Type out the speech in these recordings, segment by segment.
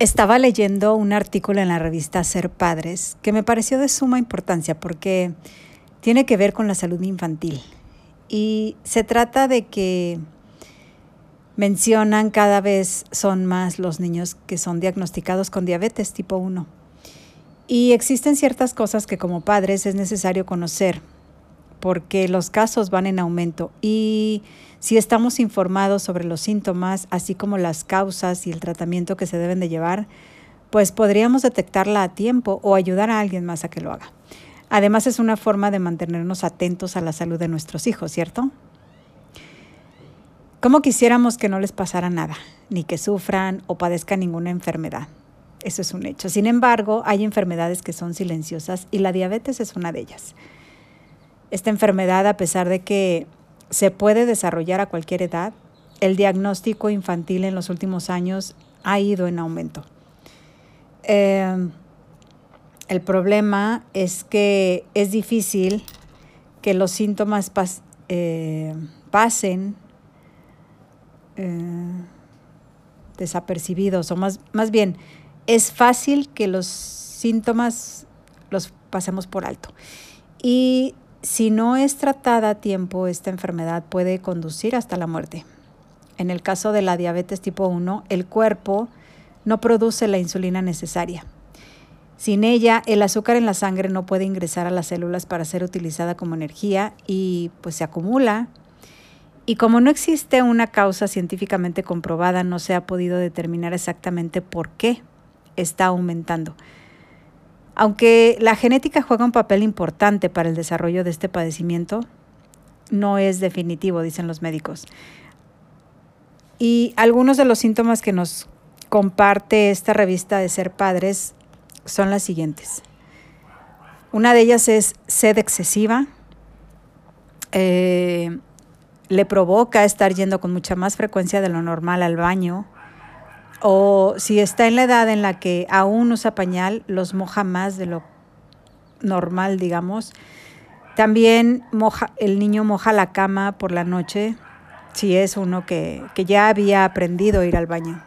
Estaba leyendo un artículo en la revista Ser Padres que me pareció de suma importancia porque tiene que ver con la salud infantil. Y se trata de que mencionan cada vez son más los niños que son diagnosticados con diabetes tipo 1. Y existen ciertas cosas que como padres es necesario conocer porque los casos van en aumento y si estamos informados sobre los síntomas, así como las causas y el tratamiento que se deben de llevar, pues podríamos detectarla a tiempo o ayudar a alguien más a que lo haga. Además es una forma de mantenernos atentos a la salud de nuestros hijos, ¿cierto? ¿Cómo quisiéramos que no les pasara nada, ni que sufran o padezcan ninguna enfermedad? Eso es un hecho. Sin embargo, hay enfermedades que son silenciosas y la diabetes es una de ellas. Esta enfermedad, a pesar de que se puede desarrollar a cualquier edad. El diagnóstico infantil en los últimos años ha ido en aumento. Em, el problema es que es difícil que los síntomas eh, pasen eh, desapercibidos, o más, más bien, es fácil que los síntomas los pasemos por alto. Y si no es tratada a tiempo, esta enfermedad puede conducir hasta la muerte. En el caso de la diabetes tipo 1, el cuerpo no produce la insulina necesaria. Sin ella, el azúcar en la sangre no puede ingresar a las células para ser utilizada como energía y pues se acumula. Y como no existe una causa científicamente comprobada, no se ha podido determinar exactamente por qué está aumentando. Aunque la genética juega un papel importante para el desarrollo de este padecimiento, no es definitivo, dicen los médicos. Y algunos de los síntomas que nos comparte esta revista de ser padres son las siguientes. Una de ellas es sed excesiva. Eh, le provoca estar yendo con mucha más frecuencia de lo normal al baño o si está en la edad en la que aún usa pañal, los moja más de lo normal, digamos. También moja, el niño moja la cama por la noche, si es uno que, que ya había aprendido a ir al baño.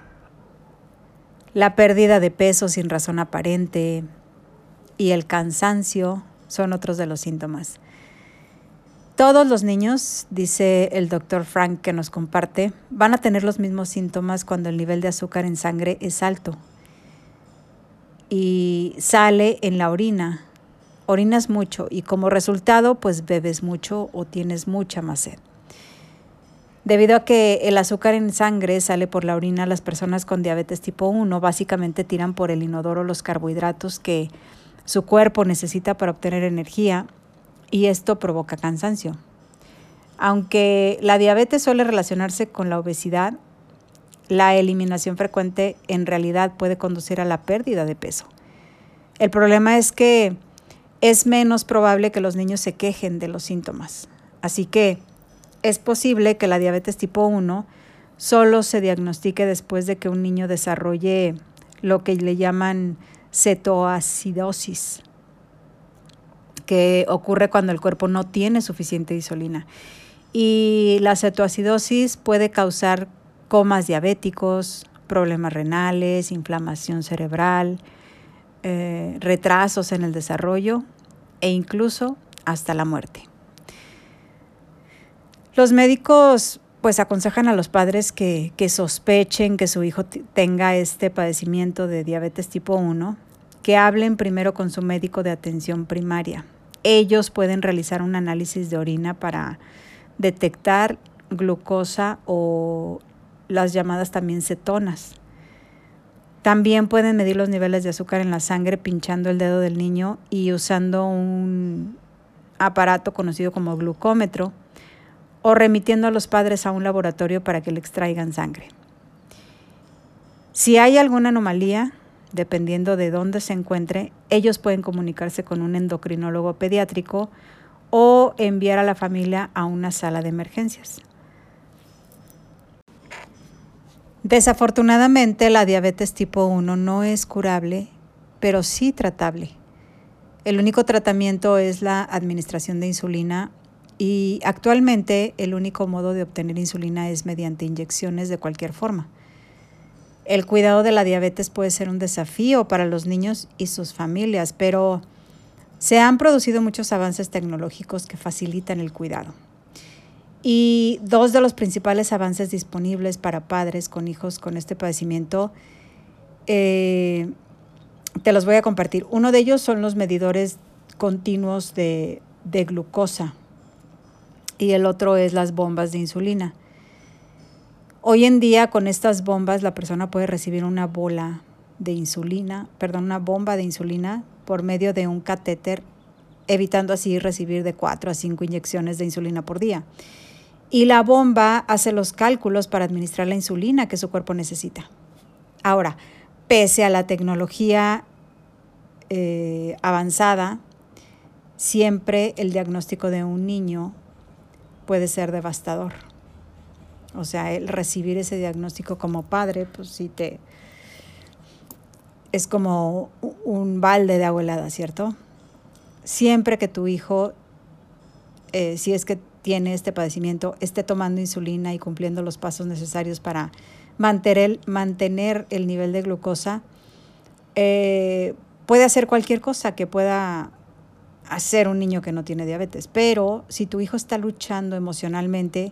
La pérdida de peso sin razón aparente y el cansancio son otros de los síntomas. Todos los niños, dice el doctor Frank que nos comparte, van a tener los mismos síntomas cuando el nivel de azúcar en sangre es alto y sale en la orina. Orinas mucho y como resultado pues bebes mucho o tienes mucha más sed. Debido a que el azúcar en sangre sale por la orina, las personas con diabetes tipo 1 básicamente tiran por el inodoro los carbohidratos que su cuerpo necesita para obtener energía y esto provoca cansancio. Aunque la diabetes suele relacionarse con la obesidad, la eliminación frecuente en realidad puede conducir a la pérdida de peso. El problema es que es menos probable que los niños se quejen de los síntomas. Así que es posible que la diabetes tipo 1 solo se diagnostique después de que un niño desarrolle lo que le llaman cetoacidosis que ocurre cuando el cuerpo no tiene suficiente insulina. Y la cetoacidosis puede causar comas diabéticos, problemas renales, inflamación cerebral, eh, retrasos en el desarrollo e incluso hasta la muerte. Los médicos pues aconsejan a los padres que, que, sospechen que su hijo tenga este padecimiento de diabetes tipo 1, que hablen primero con su médico de atención primaria ellos pueden realizar un análisis de orina para detectar glucosa o las llamadas también cetonas. También pueden medir los niveles de azúcar en la sangre pinchando el dedo del niño y usando un aparato conocido como glucómetro o remitiendo a los padres a un laboratorio para que le extraigan sangre. Si hay alguna anomalía, dependiendo de dónde se encuentre, ellos pueden comunicarse con un endocrinólogo pediátrico o enviar a la familia a una sala de emergencias. Desafortunadamente, la diabetes tipo 1 no es curable, pero sí tratable. El único tratamiento es la administración de insulina y actualmente el único modo de obtener insulina es mediante inyecciones de cualquier forma. El cuidado de la diabetes puede ser un desafío para los niños y sus familias, pero se han producido muchos avances tecnológicos que facilitan el cuidado. Y dos de los principales avances disponibles para padres con hijos con este padecimiento, eh, te los voy a compartir. Uno de ellos son los medidores continuos de, de glucosa y el otro es las bombas de insulina. Hoy en día con estas bombas la persona puede recibir una bola de insulina, perdón, una bomba de insulina por medio de un catéter, evitando así recibir de 4 a 5 inyecciones de insulina por día y la bomba hace los cálculos para administrar la insulina que su cuerpo necesita. Ahora, pese a la tecnología eh, avanzada, siempre el diagnóstico de un niño puede ser devastador. O sea, el recibir ese diagnóstico como padre, pues sí te... Es como un balde de agua ¿cierto? Siempre que tu hijo, eh, si es que tiene este padecimiento esté tomando insulina y cumpliendo los pasos necesarios para mantener, mantener el nivel de glucosa, eh, puede hacer cualquier cosa que pueda hacer un niño que no tiene diabetes. Pero si tu hijo está luchando emocionalmente,